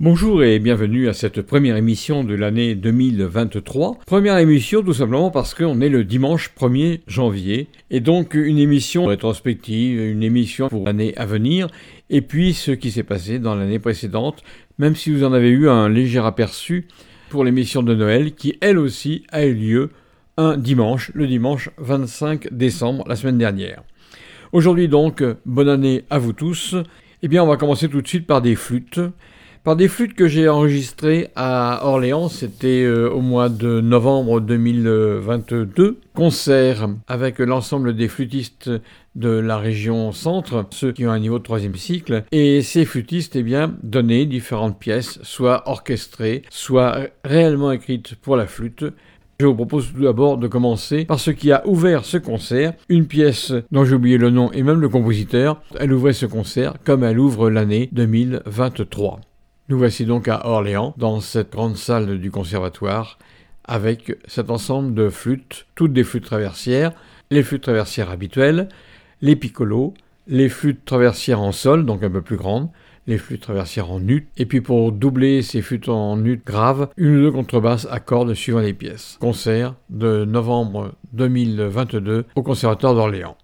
Bonjour et bienvenue à cette première émission de l'année 2023. Première émission tout simplement parce qu'on est le dimanche 1er janvier et donc une émission rétrospective, une émission pour l'année à venir et puis ce qui s'est passé dans l'année précédente, même si vous en avez eu un léger aperçu pour l'émission de Noël qui elle aussi a eu lieu un dimanche, le dimanche 25 décembre, la semaine dernière. Aujourd'hui donc, bonne année à vous tous. Eh bien, on va commencer tout de suite par des flûtes par des flûtes que j'ai enregistrées à Orléans, c'était euh, au mois de novembre 2022. Concert avec l'ensemble des flûtistes de la région centre, ceux qui ont un niveau de troisième cycle, et ces flûtistes, eh bien, donnaient différentes pièces, soit orchestrées, soit réellement écrites pour la flûte, je vous propose tout d'abord de commencer par ce qui a ouvert ce concert, une pièce dont j'ai oublié le nom et même le compositeur. Elle ouvrait ce concert comme elle ouvre l'année 2023. Nous voici donc à Orléans, dans cette grande salle du conservatoire, avec cet ensemble de flûtes, toutes des flûtes traversières, les flûtes traversières habituelles, les piccolos, les flûtes traversières en sol, donc un peu plus grandes, les flûtes traversières en nut, et puis pour doubler ces flûtes en nut graves, une ou deux contrebasses à cordes suivant les pièces. Concert de novembre 2022 au Conservatoire d'Orléans.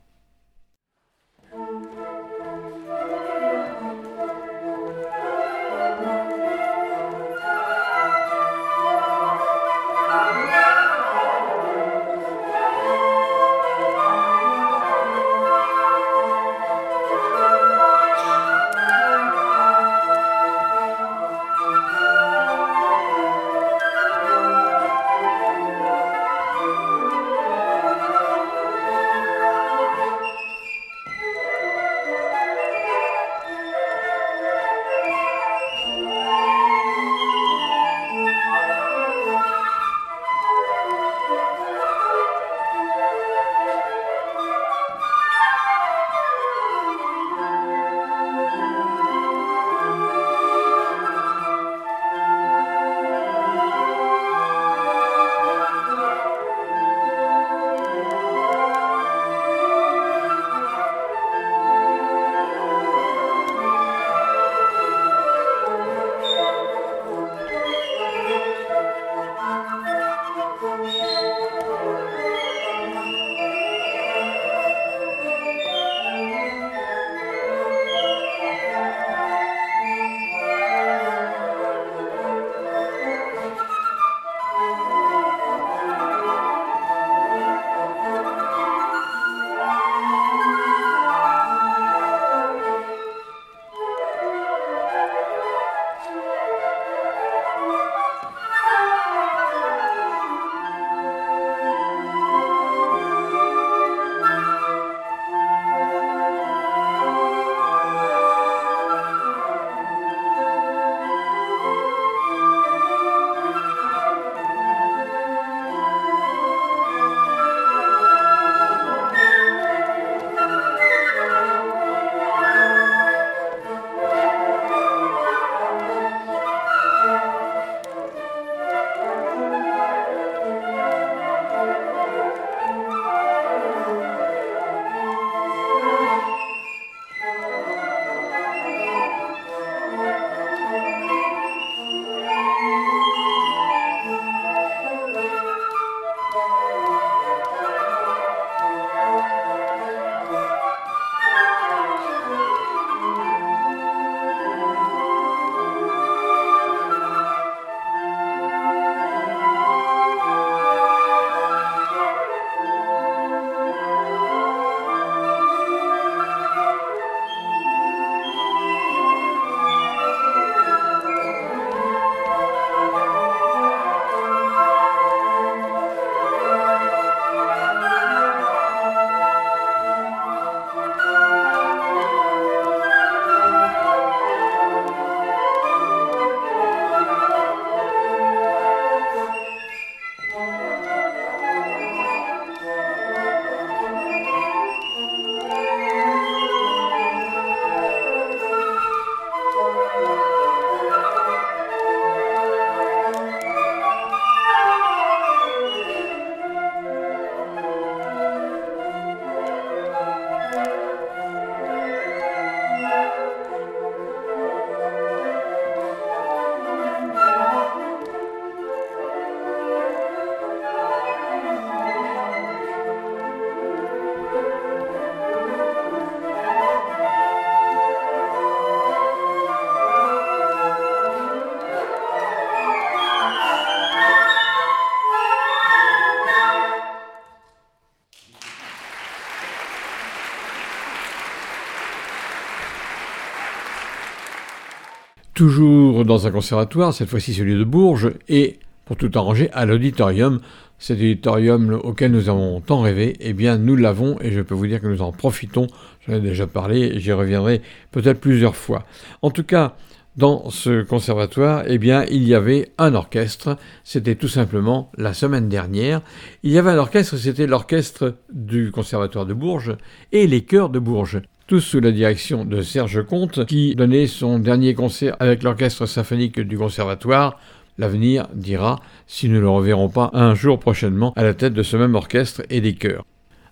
Toujours dans un conservatoire, cette fois-ci celui de Bourges, et pour tout arranger à l'auditorium, cet auditorium auquel nous avons tant rêvé, eh bien nous l'avons et je peux vous dire que nous en profitons. J'en ai déjà parlé et j'y reviendrai peut-être plusieurs fois. En tout cas, dans ce conservatoire, eh bien, il y avait un orchestre. C'était tout simplement la semaine dernière. Il y avait un orchestre, c'était l'orchestre du conservatoire de Bourges et les chœurs de Bourges tous sous la direction de Serge Comte, qui donnait son dernier concert avec l'orchestre symphonique du conservatoire. L'avenir dira si nous ne le reverrons pas un jour prochainement à la tête de ce même orchestre et des chœurs.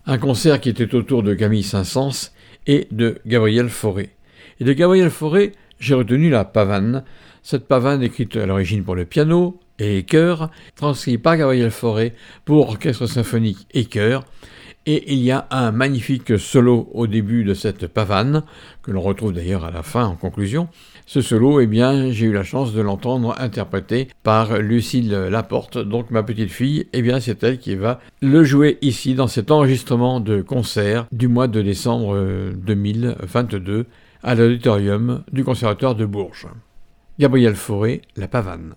Un concert qui était autour de Camille Saint-Saëns et de Gabriel Fauré. Et de Gabriel Fauré, j'ai retenu la pavane, cette pavane écrite à l'origine pour le piano et chœur, transcrite par Gabriel Fauré pour orchestre symphonique et chœur, et il y a un magnifique solo au début de cette pavane, que l'on retrouve d'ailleurs à la fin en conclusion. Ce solo, eh bien, j'ai eu la chance de l'entendre interprété par Lucille Laporte, donc ma petite fille, eh bien, c'est elle qui va le jouer ici dans cet enregistrement de concert du mois de décembre 2022 à l'auditorium du Conservatoire de Bourges. Gabriel Fauré, La Pavane.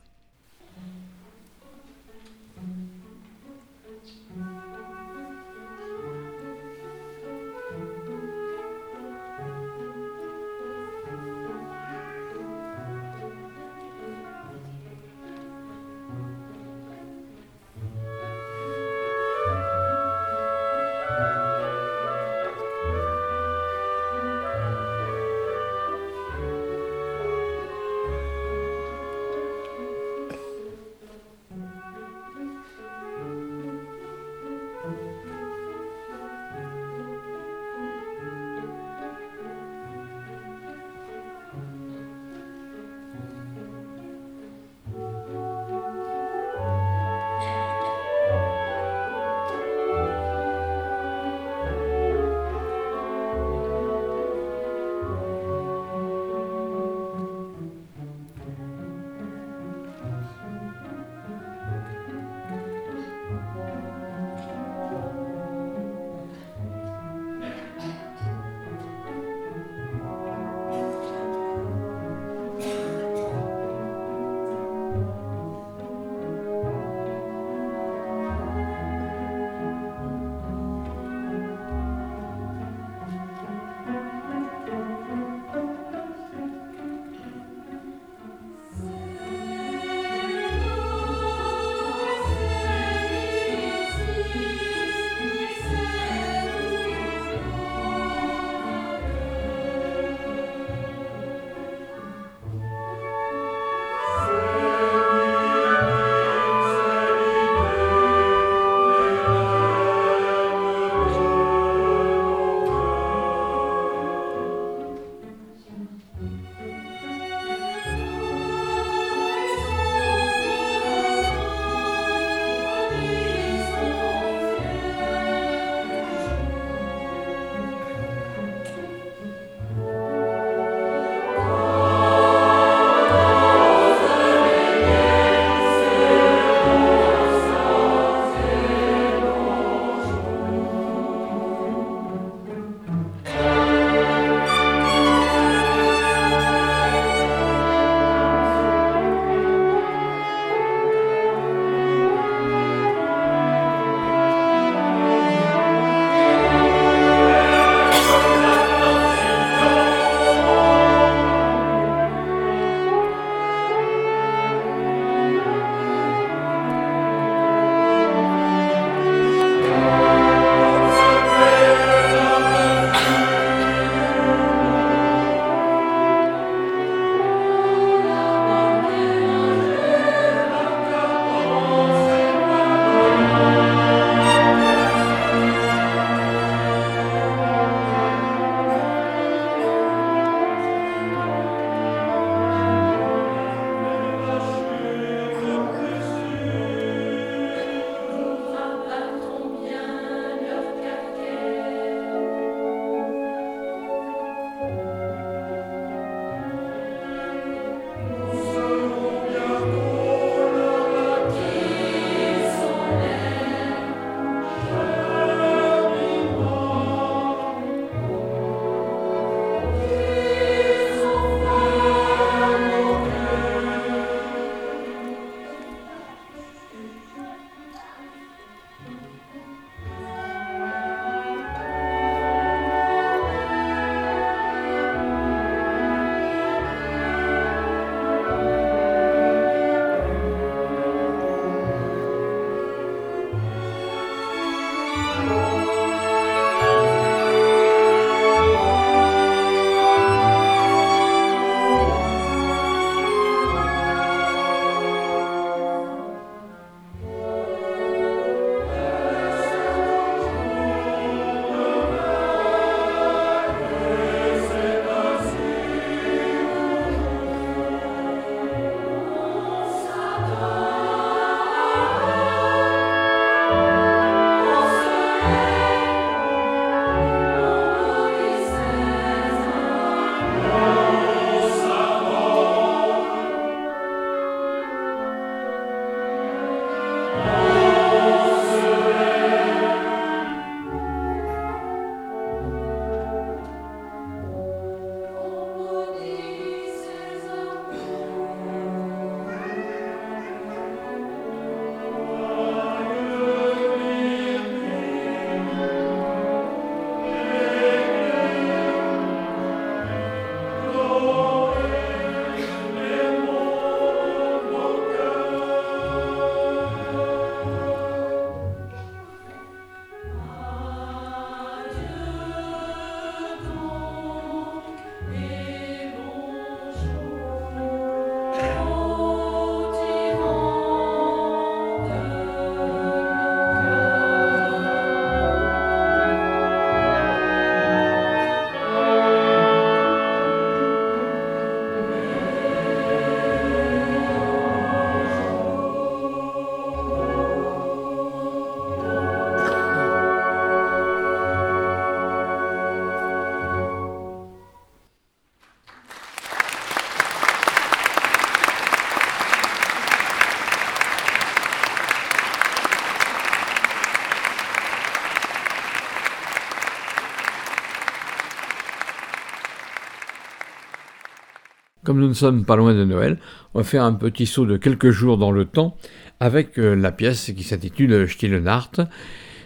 Comme nous ne sommes pas loin de Noël, on va faire un petit saut de quelques jours dans le temps avec euh, la pièce qui s'intitule Stille Nacht.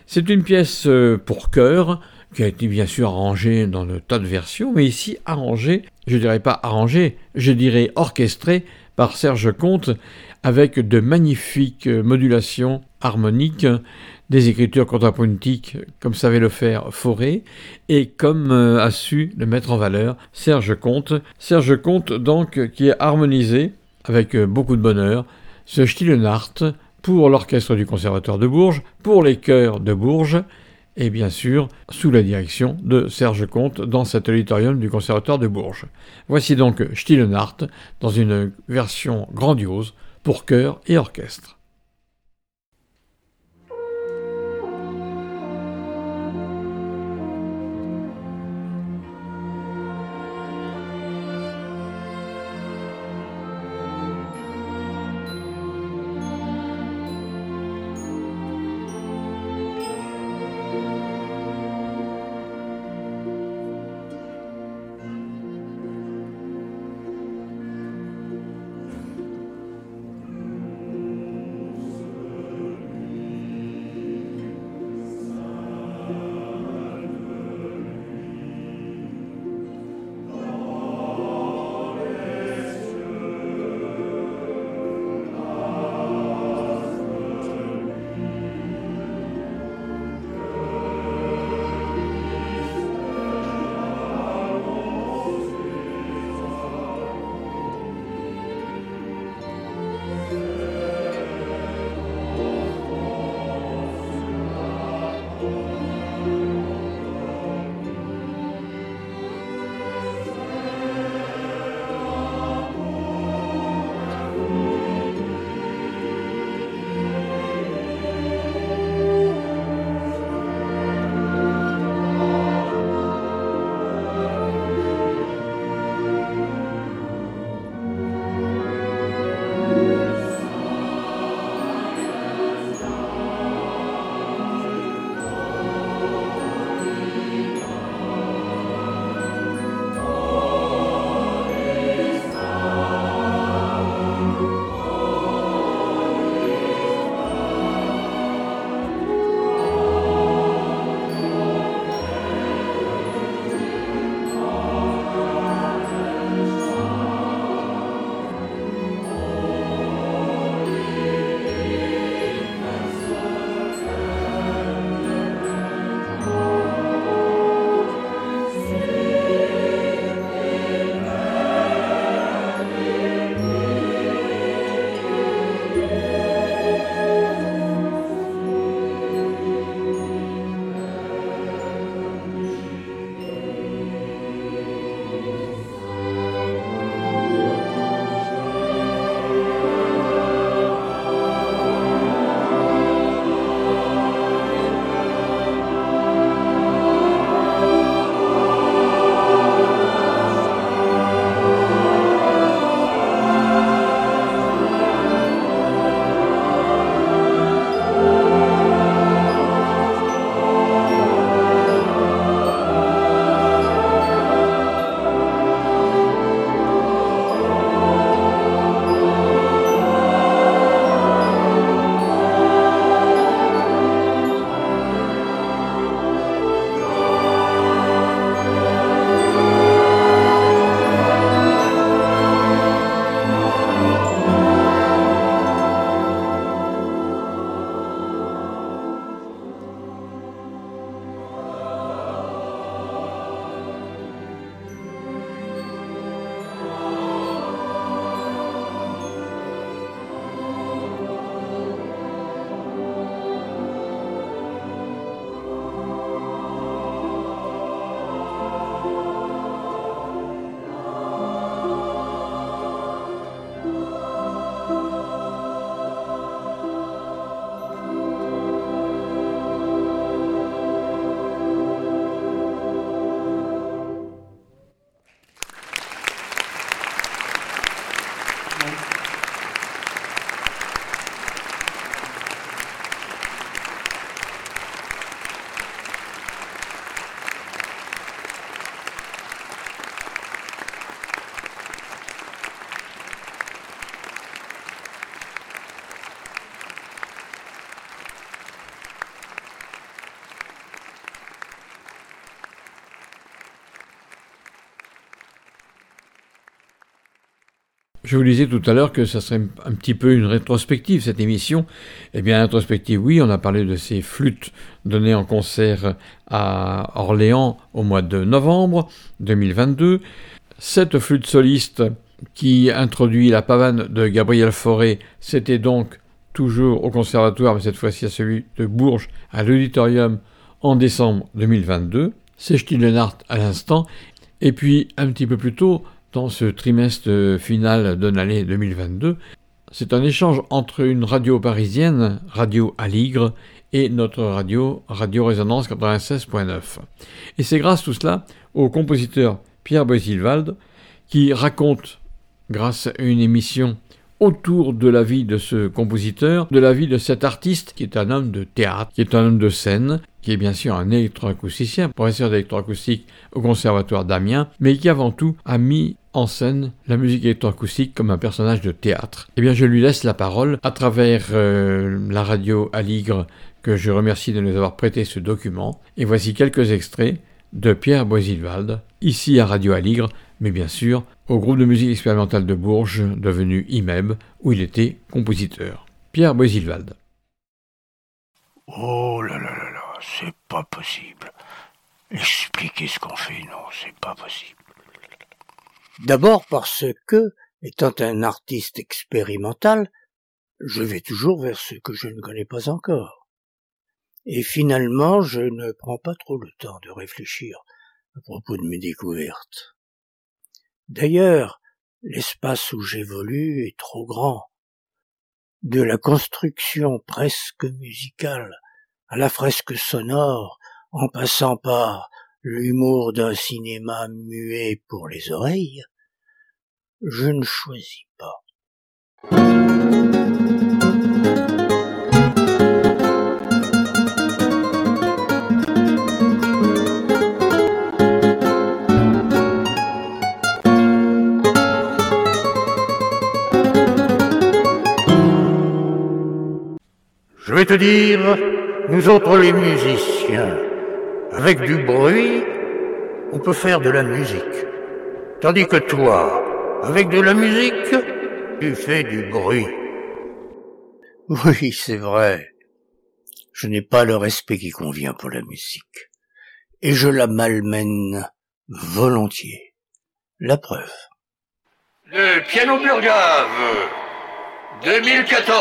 C'est une pièce euh, pour chœur qui a été bien sûr arrangée dans de tas de versions, mais ici arrangée, je dirais pas arrangée, je dirais orchestrée par Serge Comte avec de magnifiques modulations harmoniques, des écritures contrapuntiques comme savait le faire Forêt et comme euh, a su le mettre en valeur Serge Comte. Serge Comte donc qui est harmonisé avec euh, beaucoup de bonheur ce Stillenart pour l'orchestre du Conservatoire de Bourges, pour les chœurs de Bourges et bien sûr sous la direction de Serge Comte dans cet auditorium du Conservatoire de Bourges. Voici donc Stillenart dans une version grandiose pour chœur et orchestre. Je vous disais tout à l'heure que ça serait un petit peu une rétrospective, cette émission. Eh bien, rétrospective, oui, on a parlé de ces flûtes données en concert à Orléans au mois de novembre 2022. Cette flûte soliste qui introduit la pavane de Gabriel Fauré, c'était donc toujours au conservatoire, mais cette fois-ci à celui de Bourges, à l'auditorium, en décembre 2022. C'est Stillenhardt à l'instant. Et puis, un petit peu plus tôt, dans ce trimestre final de l'année 2022. C'est un échange entre une radio parisienne, Radio Aligre, et notre radio, Radio Résonance 96.9. Et c'est grâce tout cela au compositeur Pierre Boisilvalde qui raconte, grâce à une émission autour de la vie de ce compositeur, de la vie de cet artiste qui est un homme de théâtre, qui est un homme de scène, qui est bien sûr un électroacousticien, professeur d'électroacoustique au Conservatoire d'Amiens, mais qui avant tout a mis en scène la musique électroacoustique comme un personnage de théâtre. Eh bien, je lui laisse la parole à travers euh, la radio Aligre que je remercie de nous avoir prêté ce document. Et voici quelques extraits de Pierre Boisilvalde, ici à Radio Aligre, mais bien sûr au groupe de musique expérimentale de Bourges, devenu IMEB, où il était compositeur. Pierre Boisilvalde. Oh là là là là, c'est pas possible. Expliquer ce qu'on fait, non, c'est pas possible. D'abord parce que, étant un artiste expérimental, je vais toujours vers ce que je ne connais pas encore. Et finalement, je ne prends pas trop le temps de réfléchir à propos de mes découvertes. D'ailleurs, l'espace où j'évolue est trop grand. De la construction presque musicale à la fresque sonore, en passant par l'humour d'un cinéma muet pour les oreilles, je ne choisis pas. Je vais te dire, nous autres les musiciens, avec du bruit, on peut faire de la musique. Tandis que toi, avec de la musique, tu fais du bruit. Oui, c'est vrai. Je n'ai pas le respect qui convient pour la musique. Et je la malmène volontiers. La preuve. Le piano Burgave, 2014.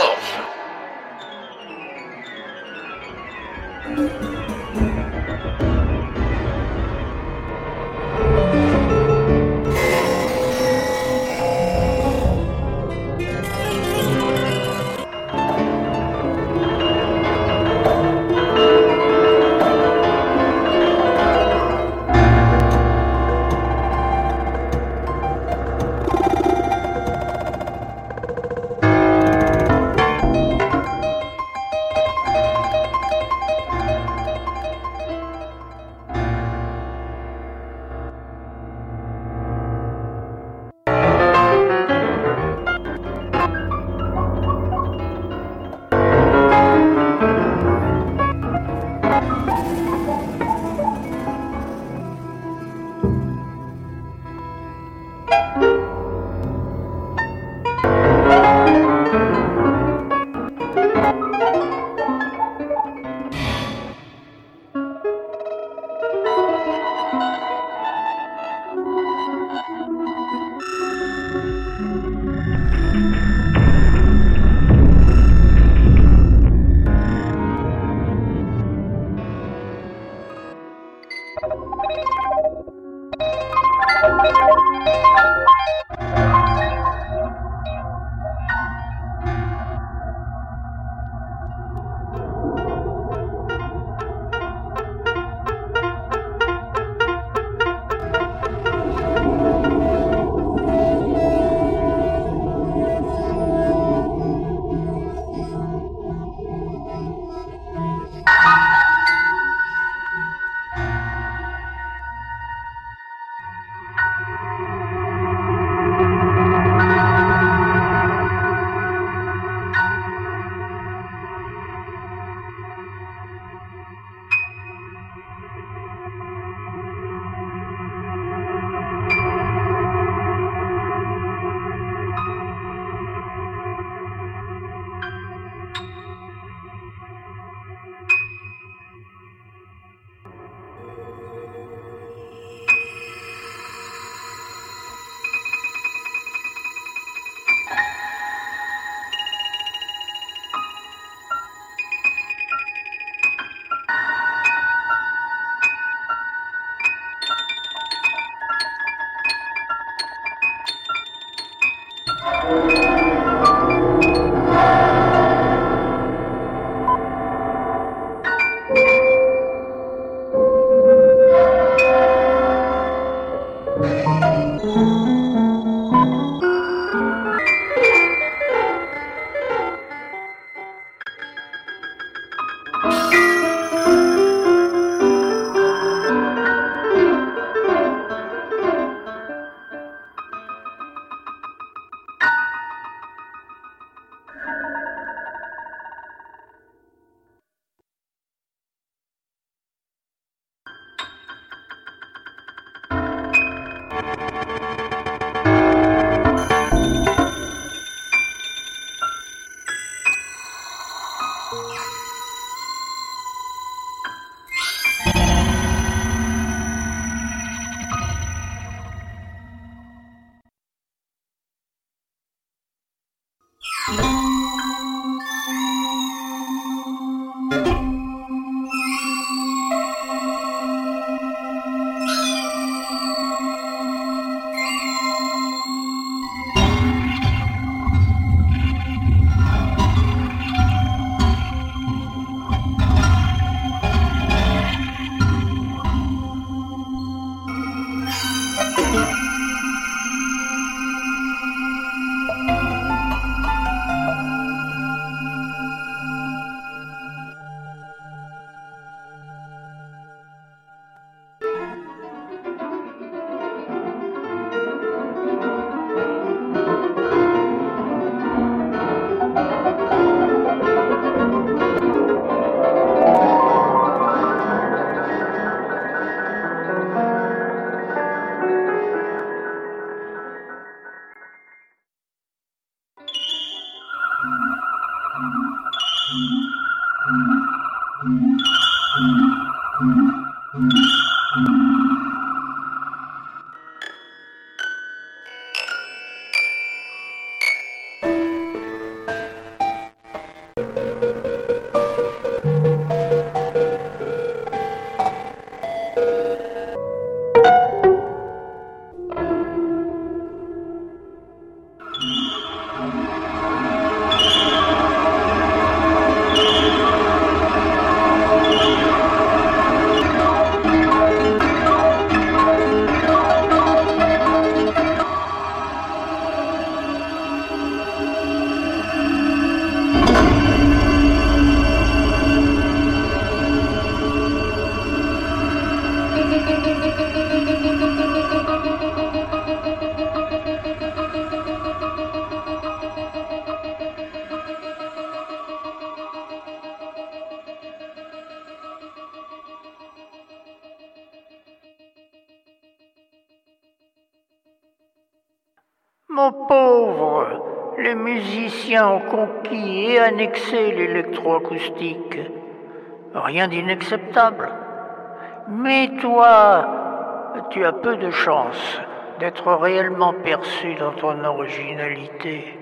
L'électroacoustique. Rien d'inacceptable. Mais toi, tu as peu de chance d'être réellement perçu dans ton originalité.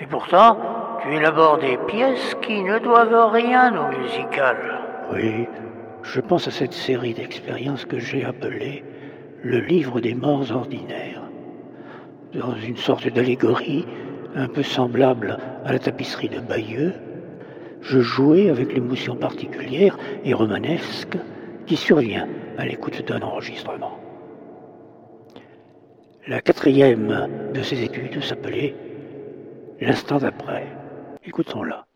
Et pourtant, tu élabores des pièces qui ne doivent rien au musical. Oui, je pense à cette série d'expériences que j'ai appelée le livre des morts ordinaires dans une sorte d'allégorie un peu semblable à la tapisserie de Bayeux, je jouais avec l'émotion particulière et romanesque qui survient à l'écoute d'un enregistrement. La quatrième de ces études s'appelait L'instant d'après. Écoutons-la.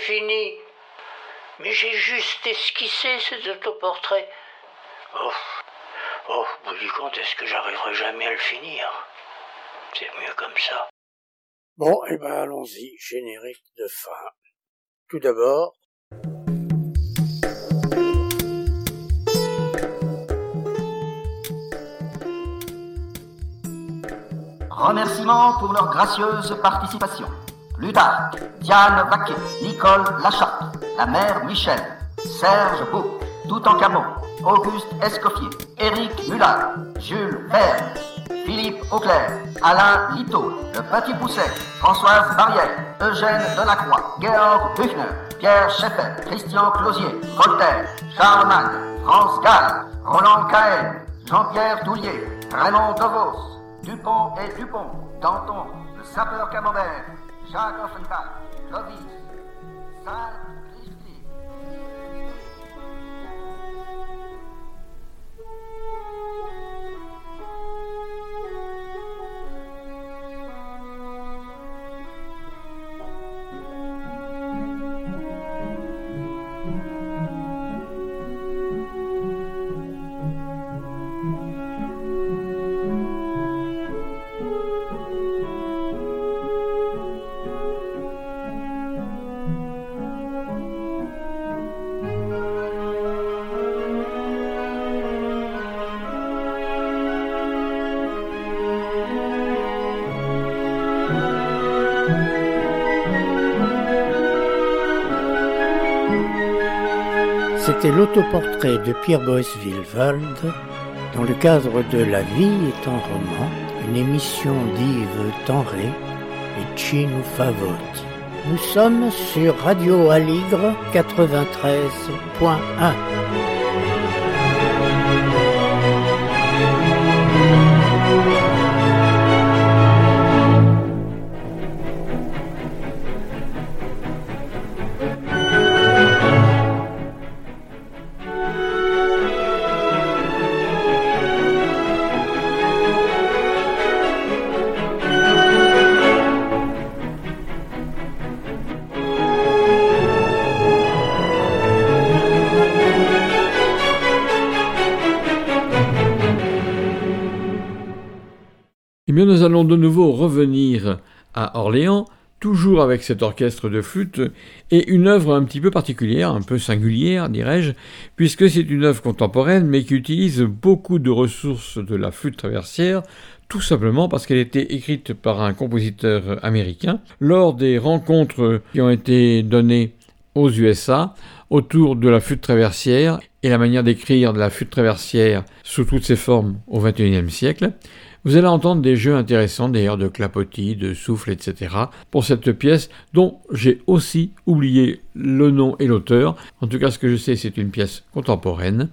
Fini Mais j'ai juste esquissé ces autoportraits. Oh, oh, vous dites quand est-ce que j'arriverai jamais à le finir? C'est mieux comme ça. Bon, eh ben allons-y, générique de fin. Tout d'abord, Remerciements pour leur gracieuse participation. Plutarque, Diane Vaquet, Nicole Lacharte, la mère Michel, Serge Beau, Toutankhamon, Auguste Escoffier, Éric Mullard, Jules Verne, Philippe Auclair, Alain Lito, Le Petit Pousset, Françoise Barrière, Eugène Delacroix, Georg Büchner, Pierre Scheffer, Christian Closier, Voltaire, Charlemagne, France Gall, Roland Cahen, Jean-Pierre Doulier, Raymond Devos, Dupont et Dupont, Danton, le sapeur camembert, 价格分段：隔壁三。C'était l'autoportrait de Pierre Boesville-Wald dans le cadre de La vie est un roman, une émission d'Yves Tenré et Chino Favotti. Nous sommes sur Radio Aligre 93.1. nous allons de nouveau revenir à Orléans, toujours avec cet orchestre de flûte, et une œuvre un petit peu particulière, un peu singulière, dirais-je, puisque c'est une œuvre contemporaine, mais qui utilise beaucoup de ressources de la flûte traversière, tout simplement parce qu'elle était écrite par un compositeur américain lors des rencontres qui ont été données aux USA autour de la flûte traversière et la manière d'écrire de la flûte traversière sous toutes ses formes au XXIe siècle. Vous allez entendre des jeux intéressants d'ailleurs de clapotis, de souffle, etc. pour cette pièce dont j'ai aussi oublié le nom et l'auteur. En tout cas, ce que je sais, c'est une pièce contemporaine,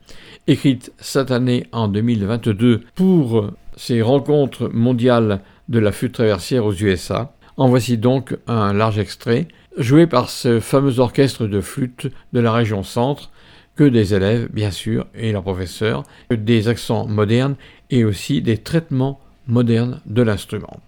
écrite cette année en 2022 pour ces rencontres mondiales de la flûte traversière aux USA. En voici donc un large extrait, joué par ce fameux orchestre de flûte de la région centre, que des élèves, bien sûr, et leurs professeurs, des accents modernes et aussi des traitements modernes de l'instrument.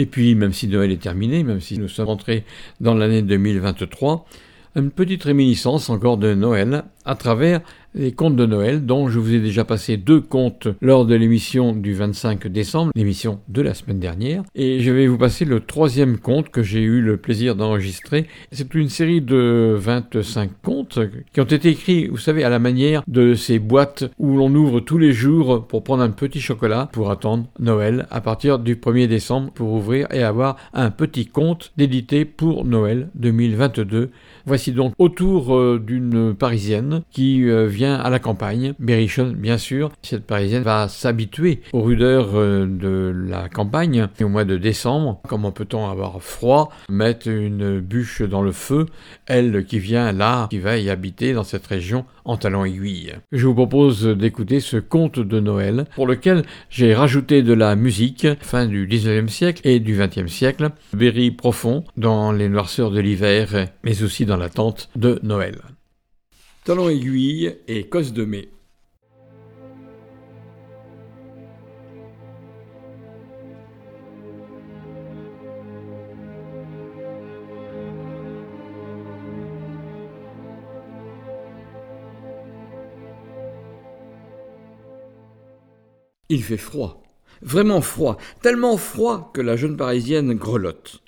Et puis, même si Noël est terminé, même si nous sommes entrés dans l'année 2023, une petite réminiscence encore de Noël à travers les contes de Noël dont je vous ai déjà passé deux contes lors de l'émission du 25 décembre, l'émission de la semaine dernière, et je vais vous passer le troisième conte que j'ai eu le plaisir d'enregistrer. C'est une série de 25 contes qui ont été écrits, vous savez, à la manière de ces boîtes où l'on ouvre tous les jours pour prendre un petit chocolat pour attendre Noël à partir du 1er décembre pour ouvrir et avoir un petit conte d'édité pour Noël 2022 Voici donc autour euh, d'une Parisienne qui euh, à la campagne, Berrichonne bien sûr. Cette Parisienne va s'habituer aux rudeurs euh, de la campagne. Et au mois de décembre, comment peut-on avoir froid, mettre une bûche dans le feu, elle qui vient là, qui va y habiter dans cette région en talons aiguille. Je vous propose d'écouter ce conte de Noël pour lequel j'ai rajouté de la musique fin du 19e siècle et du 20e siècle, Berry profond dans les noirceurs de l'hiver mais aussi dans l'attente de Noël. Talons aiguille et cosse de mai. Il fait froid, vraiment froid, tellement froid que la jeune Parisienne grelotte,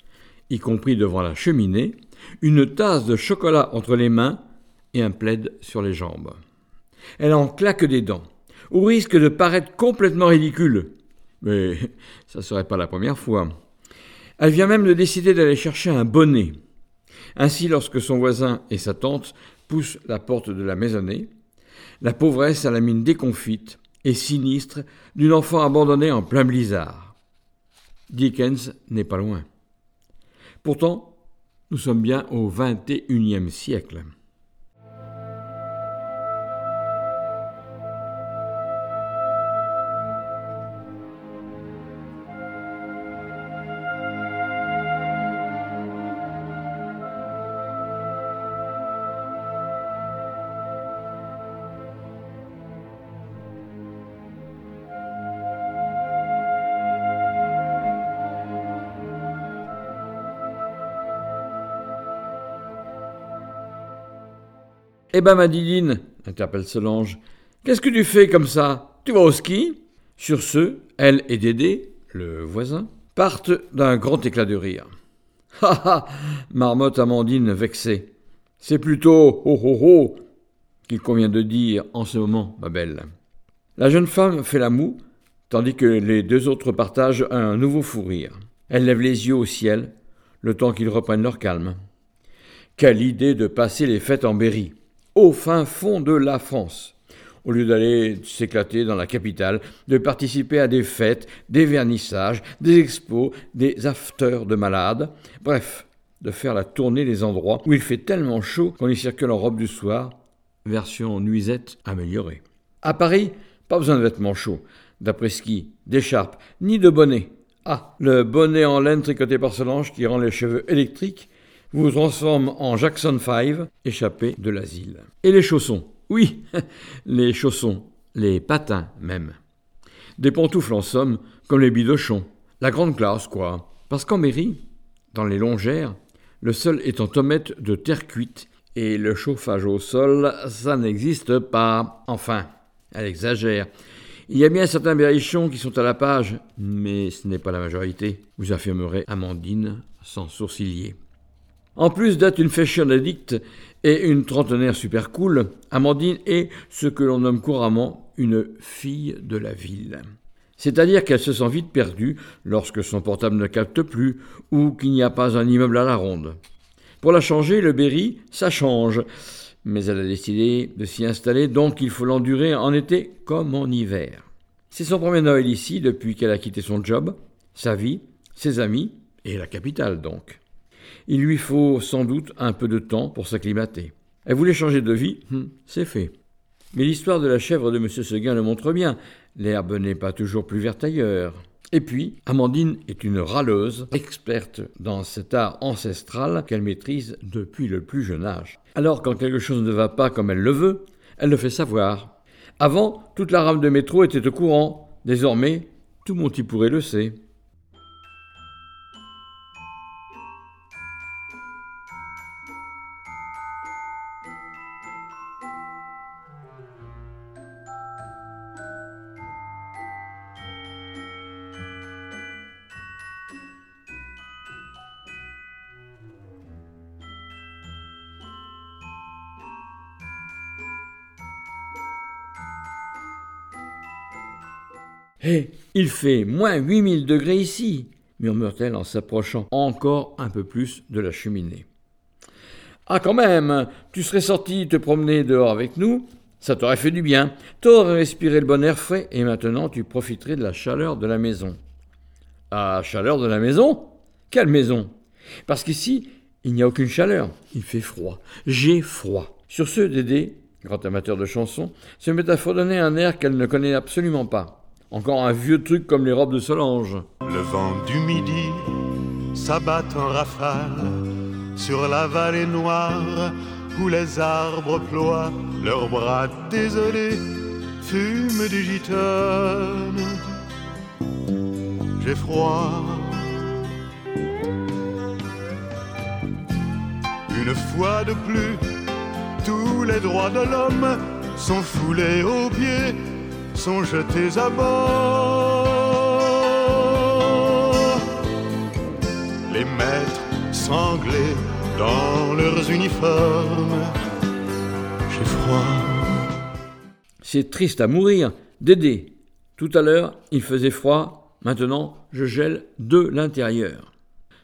y compris devant la cheminée, une tasse de chocolat entre les mains et un plaid sur les jambes. Elle en claque des dents, au risque de paraître complètement ridicule. Mais ça ne serait pas la première fois. Elle vient même de décider d'aller chercher un bonnet. Ainsi, lorsque son voisin et sa tante poussent la porte de la maisonnée, la pauvresse a la mine déconfite et sinistre d'une enfant abandonnée en plein blizzard. Dickens n'est pas loin. Pourtant, nous sommes bien au XXIe siècle. Eh ben, ma Didine, interpelle Solange, qu'est-ce que tu fais comme ça? Tu vas au ski? Sur ce, elle et Dédé, le voisin, partent d'un grand éclat de rire. Ha ha marmotte Amandine vexée. C'est plutôt ho ho ho qu'il convient de dire en ce moment, ma belle. La jeune femme fait la moue, tandis que les deux autres partagent un nouveau fou rire. Elle lève les yeux au ciel, le temps qu'ils reprennent leur calme. Quelle idée de passer les fêtes en Berry au fin fond de la France. Au lieu d'aller s'éclater dans la capitale, de participer à des fêtes, des vernissages, des expos, des afters de malades, bref, de faire la tournée des endroits où il fait tellement chaud qu'on y circule en robe du soir, version nuisette améliorée. À Paris, pas besoin de vêtements chauds, d'après-ski, d'écharpe, ni de bonnet. Ah, le bonnet en laine tricoté par Solange qui rend les cheveux électriques vous transforme en Jackson 5, échappé de l'asile. Et les chaussons Oui, les chaussons, les patins même. Des pantoufles en somme, comme les bidochons. La grande classe, quoi. Parce qu'en mairie, dans les longères, le sol est en tomate de terre cuite et le chauffage au sol, ça n'existe pas. Enfin, elle exagère. Il y a bien certains berrichons qui sont à la page, mais ce n'est pas la majorité, vous affirmerez Amandine sans sourciller. En plus d'être une fashion addict et une trentenaire super cool, Amandine est ce que l'on nomme couramment une fille de la ville. C'est-à-dire qu'elle se sent vite perdue lorsque son portable ne capte plus ou qu'il n'y a pas un immeuble à la ronde. Pour la changer, le Berry, ça change. Mais elle a décidé de s'y installer, donc il faut l'endurer en été comme en hiver. C'est son premier Noël ici depuis qu'elle a quitté son job, sa vie, ses amis et la capitale donc. Il lui faut sans doute un peu de temps pour s'acclimater. Elle voulait changer de vie, hum, c'est fait. Mais l'histoire de la chèvre de M. Seguin le montre bien. L'herbe n'est pas toujours plus verte ailleurs. Et puis, Amandine est une râleuse, experte dans cet art ancestral qu'elle maîtrise depuis le plus jeune âge. Alors, quand quelque chose ne va pas comme elle le veut, elle le fait savoir. Avant, toute la rame de métro était au courant. Désormais, tout Montipouré le sait. Hé, il fait moins huit mille degrés ici, murmure-t-elle en s'approchant encore un peu plus de la cheminée. Ah, quand même, tu serais sorti te promener dehors avec nous, ça t'aurait fait du bien. T'aurais respiré le bon air frais et maintenant tu profiterais de la chaleur de la maison. Ah, chaleur de la maison? Quelle maison? Parce qu'ici, il n'y a aucune chaleur. Il fait froid. J'ai froid. Sur ce, Dédé, grand amateur de chansons, se met à fredonner un air qu'elle ne connaît absolument pas. Encore un vieux truc comme les robes de Solange. Le vent du midi s'abat en rafale sur la vallée noire où les arbres ploient leurs bras désolés, fument du gitane. J'ai froid. Une fois de plus, tous les droits de l'homme sont foulés aux pieds, sont jetés à bord. Les maîtres sanglés dans leurs uniformes. J'ai froid. C'est triste à mourir. Dédé, tout à l'heure, il faisait froid. Maintenant, je gèle de l'intérieur.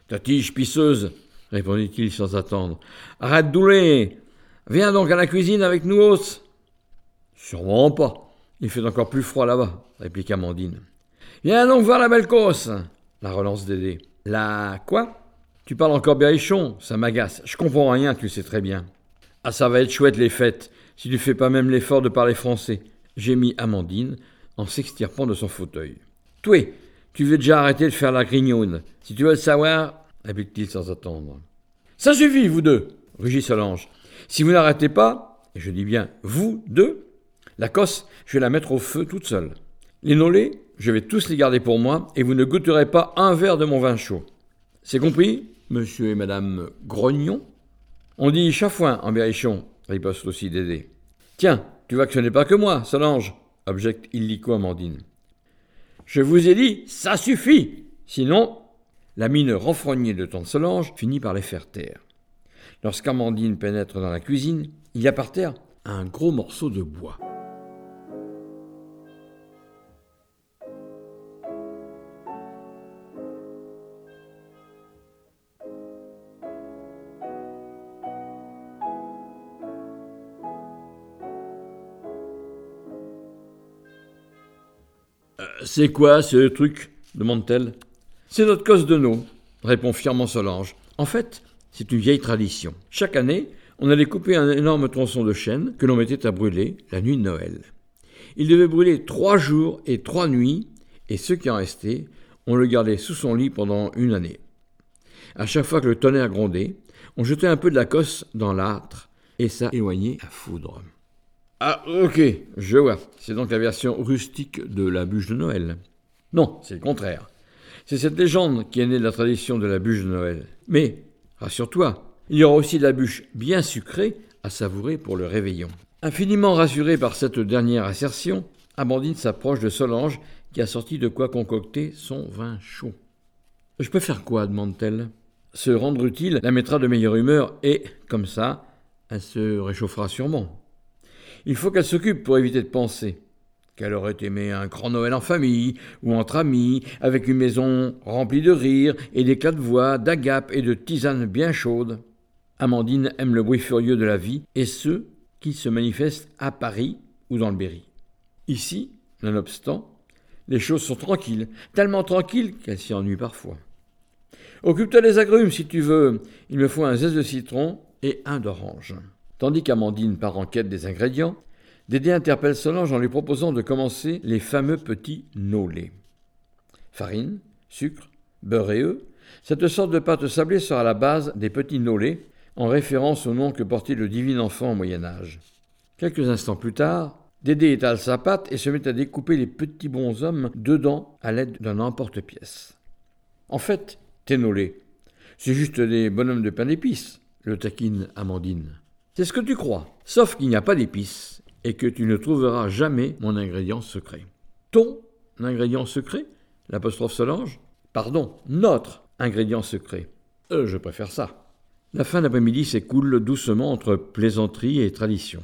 Ta tige pisseuse, répondit-il sans attendre. Arrête douler. Viens donc à la cuisine avec nous, os. Sûrement pas. Il fait encore plus froid là-bas, répliqua Amandine. Viens donc voir la belle cosse, la relance Dédé. La quoi? Tu parles encore berrichon, ça m'agace. Je comprends rien, tu sais très bien. Ah, ça va être chouette les fêtes, si tu fais pas même l'effort de parler français. Gémit Amandine en s'extirpant de son fauteuil. Toi, tu veux déjà arrêter de faire la grignonne. Si tu veux le savoir, réplique-t-il sans attendre. Ça suffit, vous deux, rugit Solange. Si vous n'arrêtez pas, et je dis bien vous deux, la cosse, je vais la mettre au feu toute seule. Les nolets, je vais tous les garder pour moi, et vous ne goûterez pas un verre de mon vin chaud. C'est compris monsieur et madame Grognon? On dit chafouin en berrichon, riposte aussi Dédé. Tiens, tu vois que ce n'est pas que moi, Solange, objecte illico Amandine. Je vous ai dit, ça suffit Sinon, la mine renfrognée de tante Solange finit par les faire taire. Lorsqu'Amandine pénètre dans la cuisine, il y a par terre un gros morceau de bois. C'est quoi ce truc demande-t-elle. C'est notre cause de nous, répond fièrement Solange. En fait, c'est une vieille tradition. Chaque année, on allait couper un énorme tronçon de chêne que l'on mettait à brûler la nuit de Noël. Il devait brûler trois jours et trois nuits, et ce qui en restait, on le gardait sous son lit pendant une année. À chaque fois que le tonnerre grondait, on jetait un peu de la cosse dans l'âtre, et ça éloignait la foudre. Ah, ok, je vois. C'est donc la version rustique de la bûche de Noël. Non, c'est le contraire. C'est cette légende qui est née de la tradition de la bûche de Noël. Mais, rassure-toi, il y aura aussi de la bûche bien sucrée à savourer pour le réveillon. Infiniment rassurée par cette dernière assertion, Amandine s'approche de Solange qui a sorti de quoi concocter son vin chaud. Je peux faire quoi demande-t-elle. Se rendre utile la mettra de meilleure humeur et, comme ça, elle se réchauffera sûrement. Il faut qu'elle s'occupe pour éviter de penser qu'elle aurait aimé un grand Noël en famille ou entre amis, avec une maison remplie de rires et d'éclats de voix, d'agapes et de tisanes bien chaudes. Amandine aime le bruit furieux de la vie et ceux qui se manifestent à Paris ou dans le Berry. Ici, nonobstant, les choses sont tranquilles, tellement tranquilles qu'elle s'y ennuie parfois. Occupe-toi des agrumes si tu veux. Il me faut un zeste de citron et un d'orange. Tandis qu'Amandine part en quête des ingrédients, Dédé interpelle Solange en lui proposant de commencer les fameux petits nolés. Farine, sucre, beurre et œufs, cette sorte de pâte sablée sera la base des petits nolés, en référence au nom que portait le divin enfant au Moyen Âge. Quelques instants plus tard, Dédé étale sa pâte et se met à découper les petits bonshommes dedans à l'aide d'un emporte-pièce. En fait, tes nolés, c'est juste des bonhommes de pain d'épices, le taquine Amandine. C'est ce que tu crois, sauf qu'il n'y a pas d'épices et que tu ne trouveras jamais mon ingrédient secret. Ton ingrédient secret L'apostrophe Solange Pardon, notre ingrédient secret. Euh, je préfère ça. La fin d'après-midi s'écoule doucement entre plaisanterie et tradition.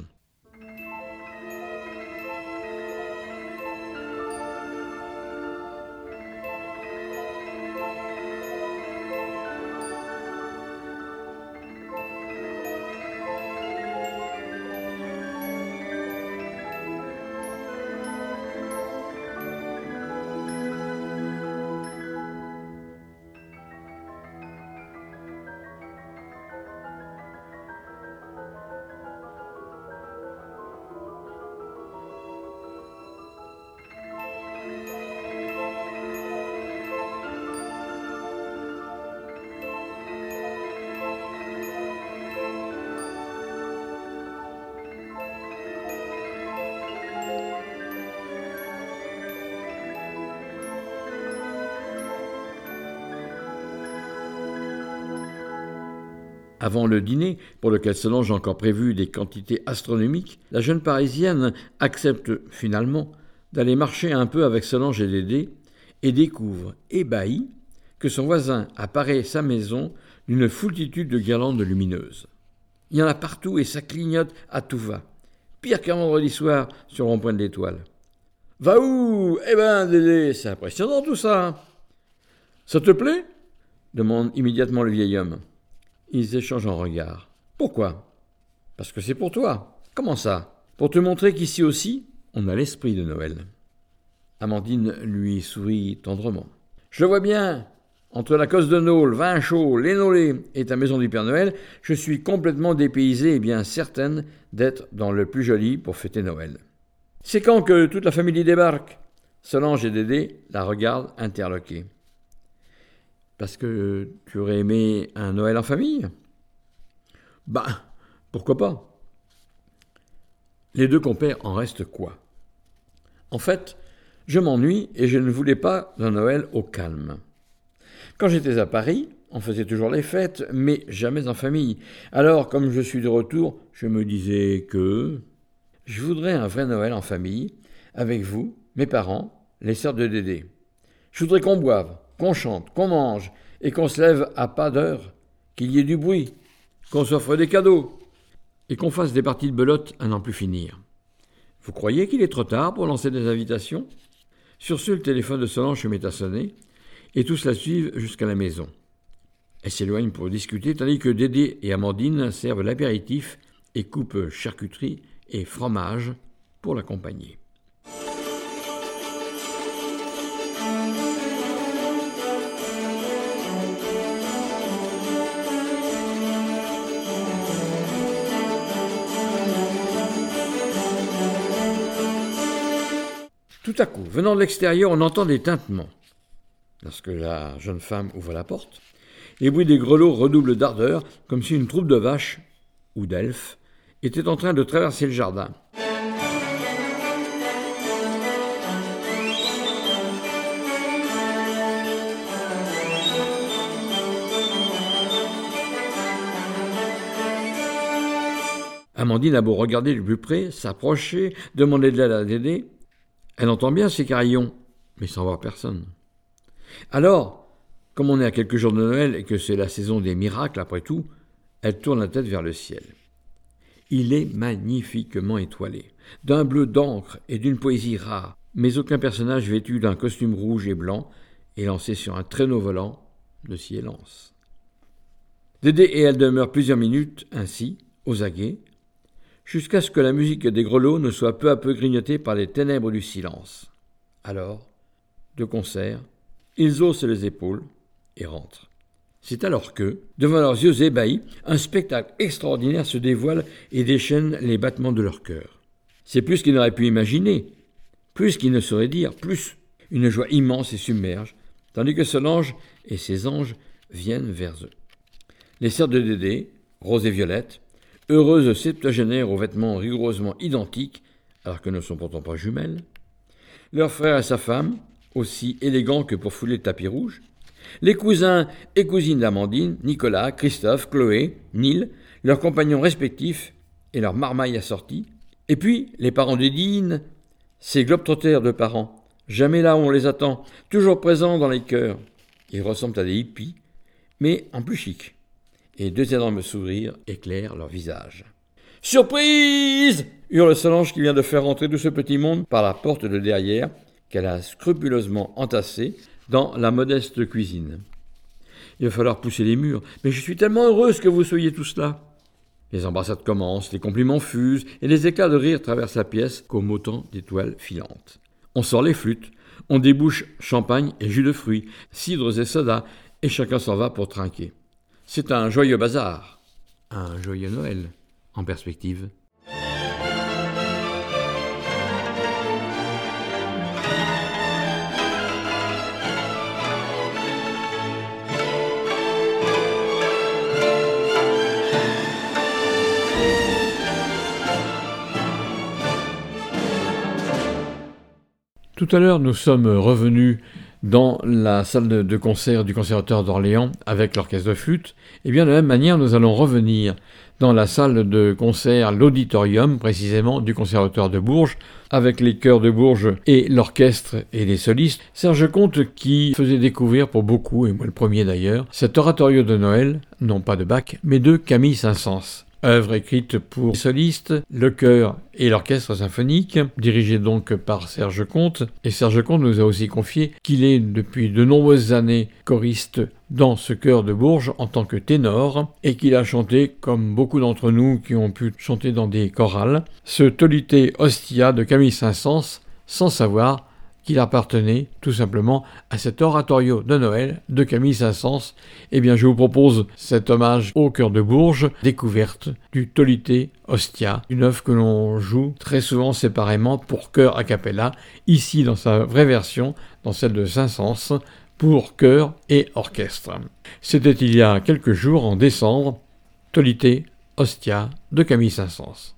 Avant le dîner, pour lequel Solange a encore prévu des quantités astronomiques, la jeune Parisienne accepte finalement d'aller marcher un peu avec Solange et Dédé et découvre, ébahi, que son voisin apparaît sa maison d'une foultitude de guirlandes lumineuses. Il y en a partout et ça clignote à tout va. Pire qu'un vendredi soir sur le rond-point de l'étoile. Va où? Eh ben, Dédé, c'est impressionnant tout ça. Ça te plaît? demande immédiatement le vieil homme. Ils échangent un regard. Pourquoi? Parce que c'est pour toi. Comment ça? Pour te montrer qu'ici aussi, on a l'esprit de Noël. Amandine lui sourit tendrement. Je le vois bien. Entre la cause de Nôle, vin chaud, l'énolé et ta maison du Père Noël, je suis complètement dépaysée et bien certaine d'être dans le plus joli pour fêter Noël. C'est quand que toute la famille débarque? Solange et Dédé la regardent interloqués. Parce que tu aurais aimé un Noël en famille? Bah, pourquoi pas? Les deux compères en restent quoi? En fait, je m'ennuie et je ne voulais pas d'un Noël au calme. Quand j'étais à Paris, on faisait toujours les fêtes, mais jamais en famille. Alors, comme je suis de retour, je me disais que je voudrais un vrai Noël en famille, avec vous, mes parents, les sœurs de Dédé. Je voudrais qu'on boive, qu'on chante, qu'on mange, et qu'on se lève à pas d'heure, qu'il y ait du bruit, qu'on s'offre des cadeaux, et qu'on fasse des parties de belote à n'en plus finir. Vous croyez qu'il est trop tard pour lancer des invitations? Sur ce, le téléphone de Solange se met à sonner, et tous la suivent jusqu'à la maison. Elle s'éloigne pour discuter, tandis que Dédé et Amandine servent l'apéritif et coupent charcuterie et fromage pour l'accompagner. Tout à coup, venant de l'extérieur, on entend des tintements. Lorsque la jeune femme ouvre la porte, les bruits des grelots redoublent d'ardeur, comme si une troupe de vaches, ou d'elfes, était en train de traverser le jardin. Amandine a beau regarder du plus près, s'approcher, demander de l'aide à Dédé, elle entend bien ces carillons, mais sans voir personne. Alors, comme on est à quelques jours de Noël et que c'est la saison des miracles après tout, elle tourne la tête vers le ciel. Il est magnifiquement étoilé, d'un bleu d'encre et d'une poésie rare, mais aucun personnage vêtu d'un costume rouge et blanc est lancé sur un traîneau volant de silence. Dédé et elle demeurent plusieurs minutes ainsi, aux aguets, jusqu'à ce que la musique des grelots ne soit peu à peu grignotée par les ténèbres du silence. Alors, de concert, ils haussent les épaules et rentrent. C'est alors que, devant leurs yeux ébahis, un spectacle extraordinaire se dévoile et déchaîne les battements de leur cœur. C'est plus qu'ils n'auraient pu imaginer, plus qu'ils ne sauraient dire, plus une joie immense et submerge, tandis que Solange et ses anges viennent vers eux. Les sœurs de Dédé, Rose et Violette, heureuses septuagénaires aux vêtements rigoureusement identiques, alors que ne sont pourtant pas jumelles, leur frère et sa femme, aussi élégants que pour fouler le tapis rouge, les cousins et cousines d'Amandine, Nicolas, Christophe, Chloé, Nil, leurs compagnons respectifs et leurs marmailles assorties, et puis les parents de Dean, ces globetrotters de parents, jamais là où on les attend, toujours présents dans les cœurs. Ils ressemblent à des hippies, mais en plus chic et deux énormes sourires éclairent leur visage. Surprise hurle Solange qui vient de faire entrer tout ce petit monde par la porte de derrière qu'elle a scrupuleusement entassée dans la modeste cuisine. Il va falloir pousser les murs, mais je suis tellement heureuse que vous soyez tous là. Les embrassades commencent, les compliments fusent, et les éclats de rire traversent la pièce comme autant d'étoiles filantes. On sort les flûtes, on débouche champagne et jus de fruits, cidres et sodas, et chacun s'en va pour trinquer. C'est un joyeux bazar, un joyeux Noël en perspective. Tout à l'heure, nous sommes revenus dans la salle de, concert du Conservatoire d'Orléans avec l'orchestre de flûte, et bien de la même manière nous allons revenir dans la salle de concert, l'auditorium précisément du Conservatoire de Bourges, avec les chœurs de Bourges et l'orchestre et les solistes. Serge Comte qui faisait découvrir pour beaucoup, et moi le premier d'ailleurs, cet oratorio de Noël, non pas de Bach, mais de Camille Saint-Saëns œuvre écrite pour solistes, le chœur et l'orchestre symphonique, dirigé donc par Serge Comte. Et Serge Comte nous a aussi confié qu'il est depuis de nombreuses années choriste dans ce chœur de Bourges en tant que ténor et qu'il a chanté, comme beaucoup d'entre nous qui ont pu chanter dans des chorales, ce Tolité Ostia de Camille Saint-Saëns sans savoir qu'il appartenait tout simplement à cet oratorio de Noël de Camille Saint-Saëns. Eh bien, je vous propose cet hommage au cœur de Bourges, découverte du Tolité Ostia, une œuvre que l'on joue très souvent séparément pour chœur a cappella, ici dans sa vraie version, dans celle de Saint-Saëns, pour chœur et orchestre. C'était il y a quelques jours, en décembre, Tolité Ostia de Camille Saint-Saëns.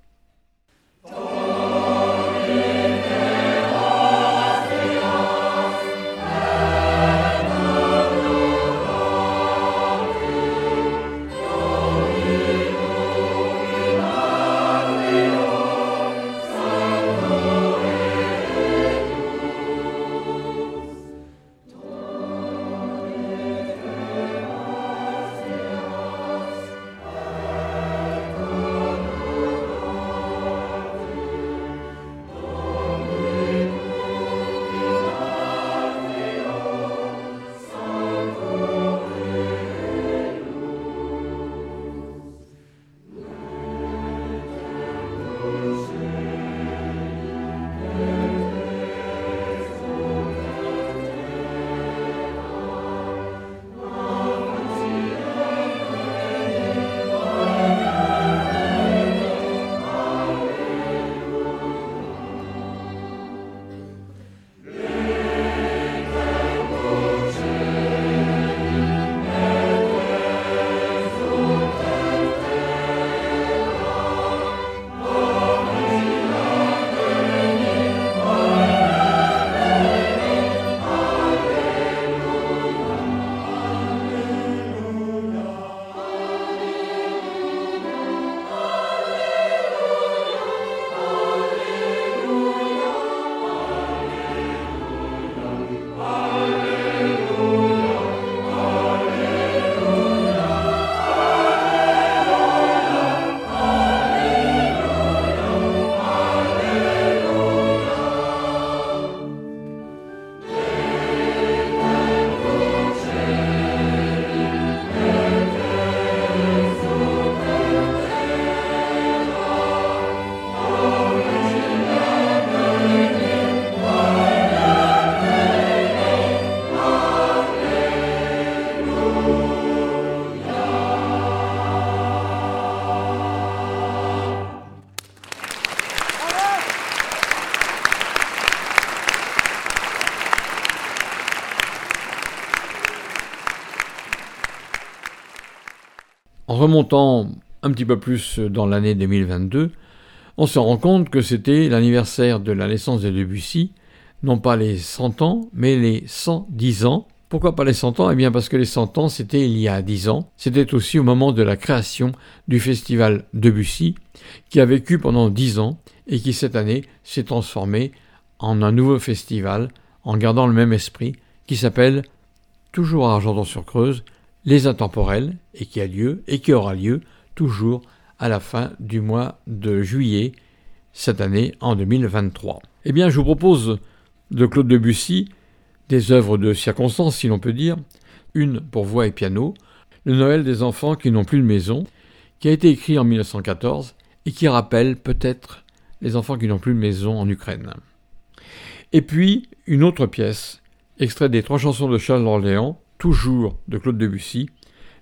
Remontant un petit peu plus dans l'année 2022, on se rend compte que c'était l'anniversaire de la naissance de Debussy, non pas les 100 ans, mais les 110 ans. Pourquoi pas les 100 ans? Eh bien parce que les 100 ans, c'était il y a 10 ans. C'était aussi au moment de la création du festival Debussy, qui a vécu pendant 10 ans et qui cette année s'est transformé en un nouveau festival en gardant le même esprit qui s'appelle toujours à Argenton-sur-Creuse les intemporels, et qui a lieu, et qui aura lieu toujours à la fin du mois de juillet cette année en 2023. Eh bien, je vous propose de Claude Debussy des œuvres de circonstance, si l'on peut dire, une pour voix et piano, Le Noël des enfants qui n'ont plus de maison, qui a été écrit en 1914 et qui rappelle peut-être les enfants qui n'ont plus de maison en Ukraine. Et puis une autre pièce, extrait des trois chansons de Charles d'Orléans, toujours de Claude Debussy,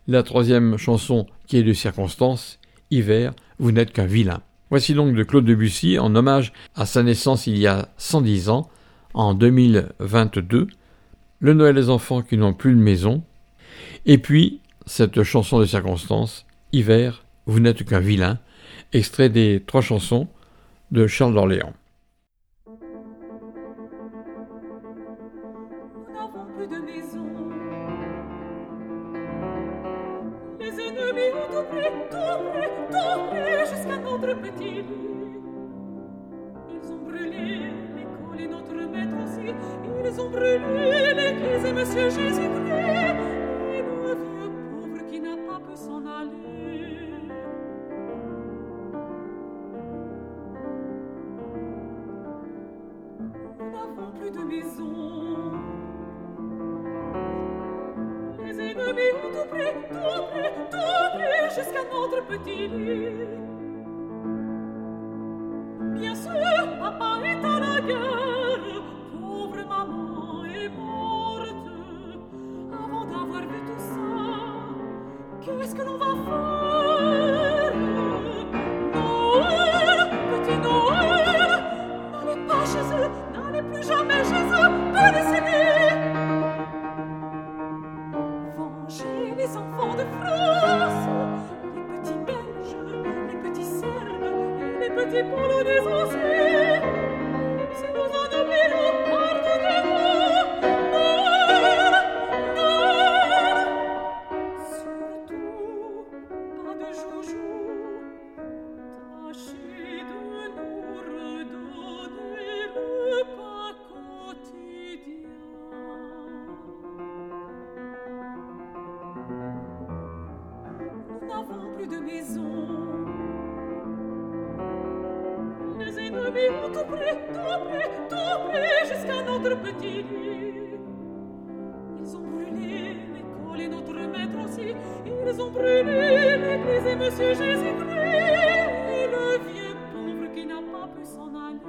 la troisième chanson qui est de circonstance, Hiver, vous n'êtes qu'un vilain. Voici donc de Claude Debussy en hommage à sa naissance il y a 110 ans, en 2022, Le Noël des enfants qui n'ont plus de maison, et puis cette chanson de circonstance, Hiver, vous n'êtes qu'un vilain, extrait des trois chansons de Charles d'Orléans.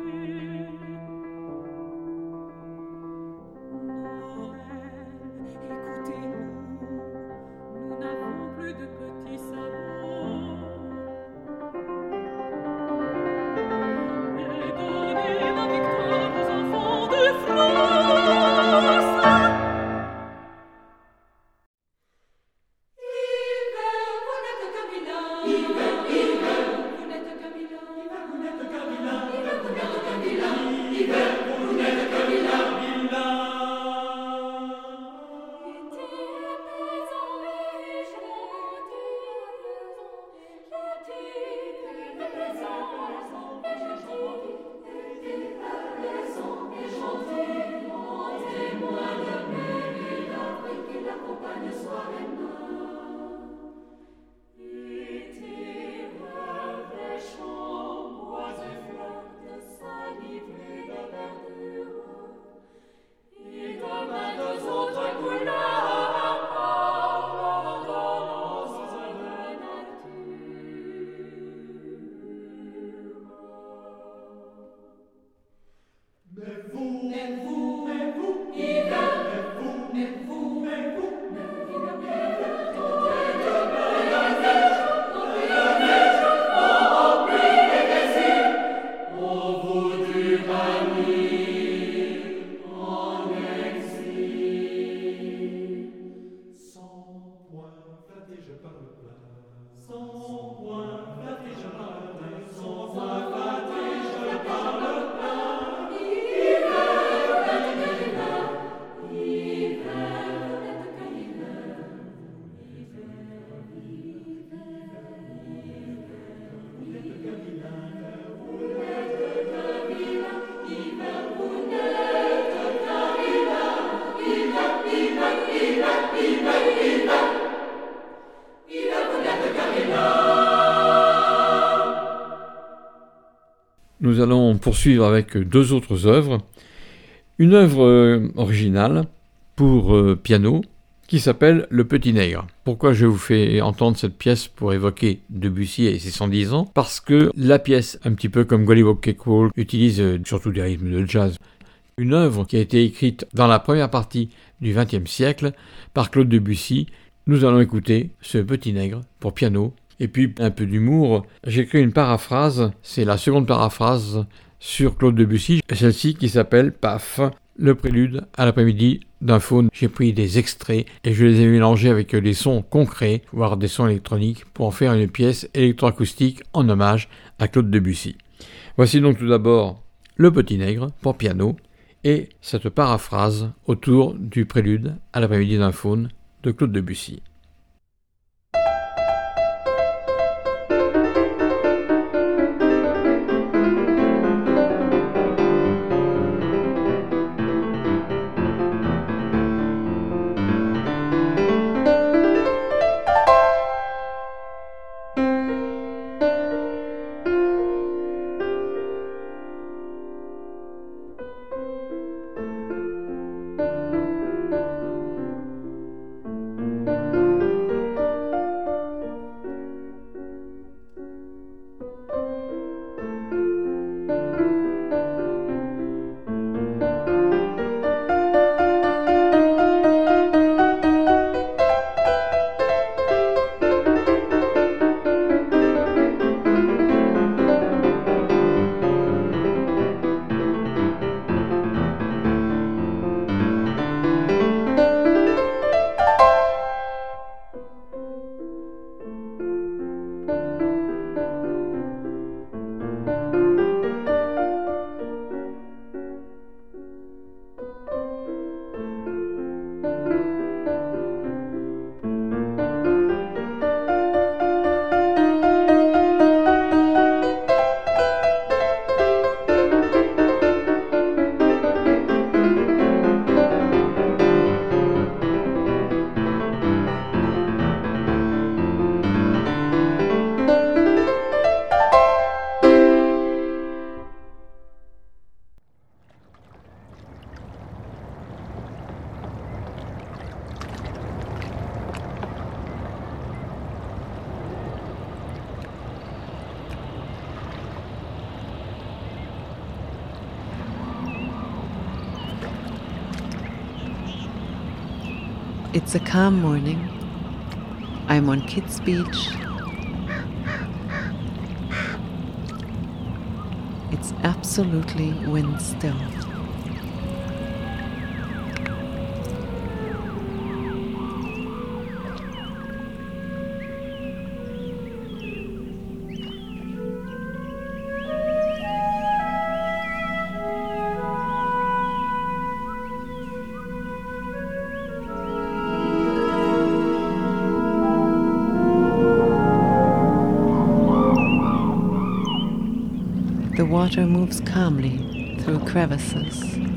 Nous poursuivre avec deux autres œuvres. Une œuvre euh, originale pour euh, piano qui s'appelle Le Petit Nègre. Pourquoi je vous fais entendre cette pièce pour évoquer Debussy et ses 110 ans? Parce que la pièce, un petit peu comme Gollywog Cakewalk, utilise euh, surtout des rythmes de jazz. Une œuvre qui a été écrite dans la première partie du XXe siècle par Claude Debussy. Nous allons écouter ce Petit Nègre pour piano et puis un peu d'humour. J'ai écrit une paraphrase, c'est la seconde paraphrase sur Claude Debussy, celle-ci qui s'appelle Paf, le prélude à l'après-midi d'un faune. J'ai pris des extraits et je les ai mélangés avec des sons concrets, voire des sons électroniques, pour en faire une pièce électroacoustique en hommage à Claude Debussy. Voici donc tout d'abord Le Petit Nègre pour piano et cette paraphrase autour du prélude à l'après-midi d'un faune de Claude Debussy. It's a calm morning. I'm on Kids Beach. It's absolutely wind still. Water moves calmly through crevices.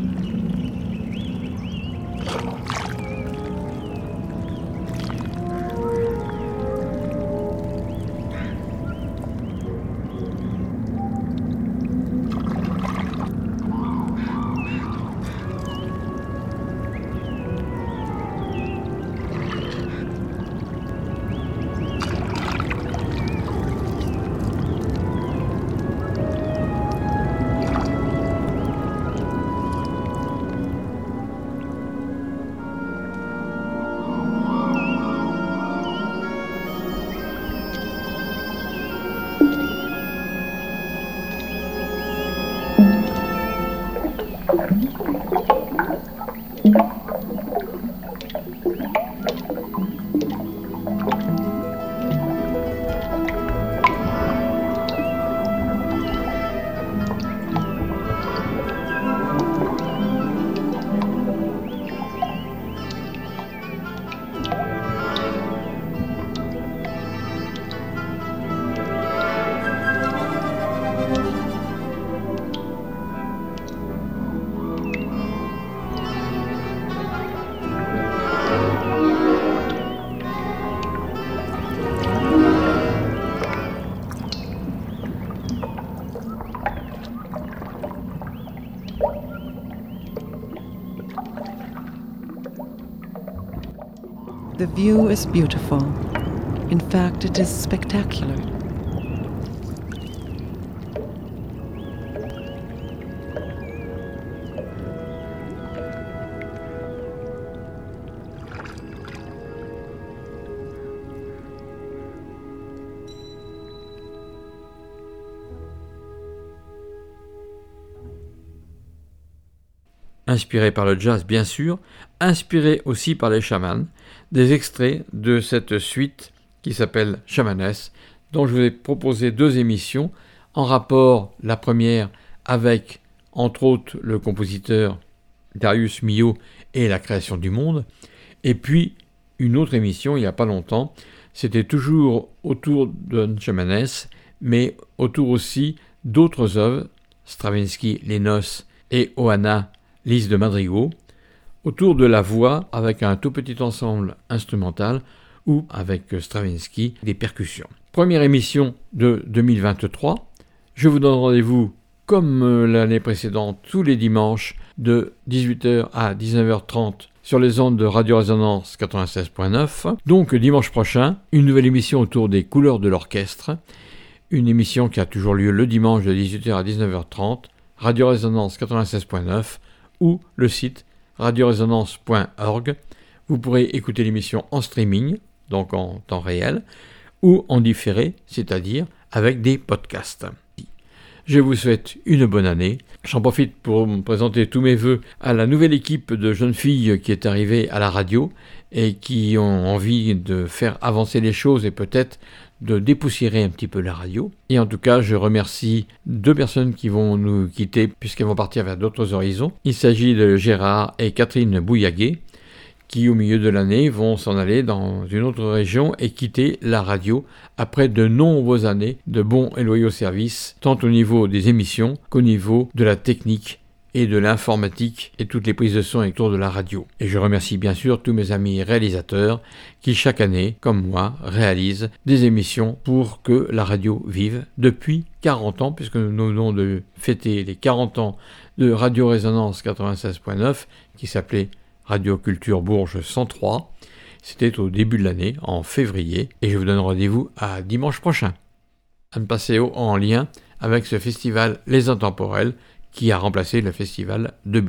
View is beautiful. In fact, it is spectacular. Inspiré par le jazz bien sûr, inspiré aussi par les chamans, des extraits de cette suite qui s'appelle Chamanès, dont je vous ai proposé deux émissions en rapport, la première avec, entre autres, le compositeur Darius Milhaud et la création du monde, et puis une autre émission il n'y a pas longtemps, c'était toujours autour de Chamanès, mais autour aussi d'autres œuvres, Stravinsky, Les Noces et Oana, Lise de Madrigo, autour de la voix avec un tout petit ensemble instrumental ou avec Stravinsky des percussions. première émission de 2023. Je vous donne rendez-vous comme euh, l'année précédente tous les dimanches de 18h à 19h30 sur les ondes de Radio Résonance 96.9. Donc dimanche prochain, une nouvelle émission autour des couleurs de l'orchestre. Une émission qui a toujours lieu le dimanche de 18h à 19h30, Radio Résonance 96.9 ou le site radioresonance.org. Vous pourrez écouter l'émission en streaming, donc en temps réel, ou en différé, c'est-à-dire avec des podcasts. Je vous souhaite une bonne année. J'en profite pour présenter tous mes voeux à la nouvelle équipe de jeunes filles qui est arrivée à la radio et qui ont envie de faire avancer les choses et peut-être de dépoussiérer un petit peu la radio. Et en tout cas, je remercie deux personnes qui vont nous quitter puisqu'elles vont partir vers d'autres horizons. Il s'agit de Gérard et Catherine Bouillaguet qui au milieu de l'année vont s'en aller dans une autre région et quitter la radio après de nombreuses années de bons et loyaux services, tant au niveau des émissions qu'au niveau de la technique et de l'informatique et toutes les prises de son autour de la radio. Et je remercie bien sûr tous mes amis réalisateurs qui chaque année, comme moi, réalisent des émissions pour que la radio vive depuis 40 ans, puisque nous venons de fêter les 40 ans de Radio Résonance 96.9 qui s'appelait Radio Culture Bourges 103. C'était au début de l'année, en février, et je vous donne rendez-vous à dimanche prochain. Un Passeo en lien avec ce festival Les Intemporels qui a remplacé le festival de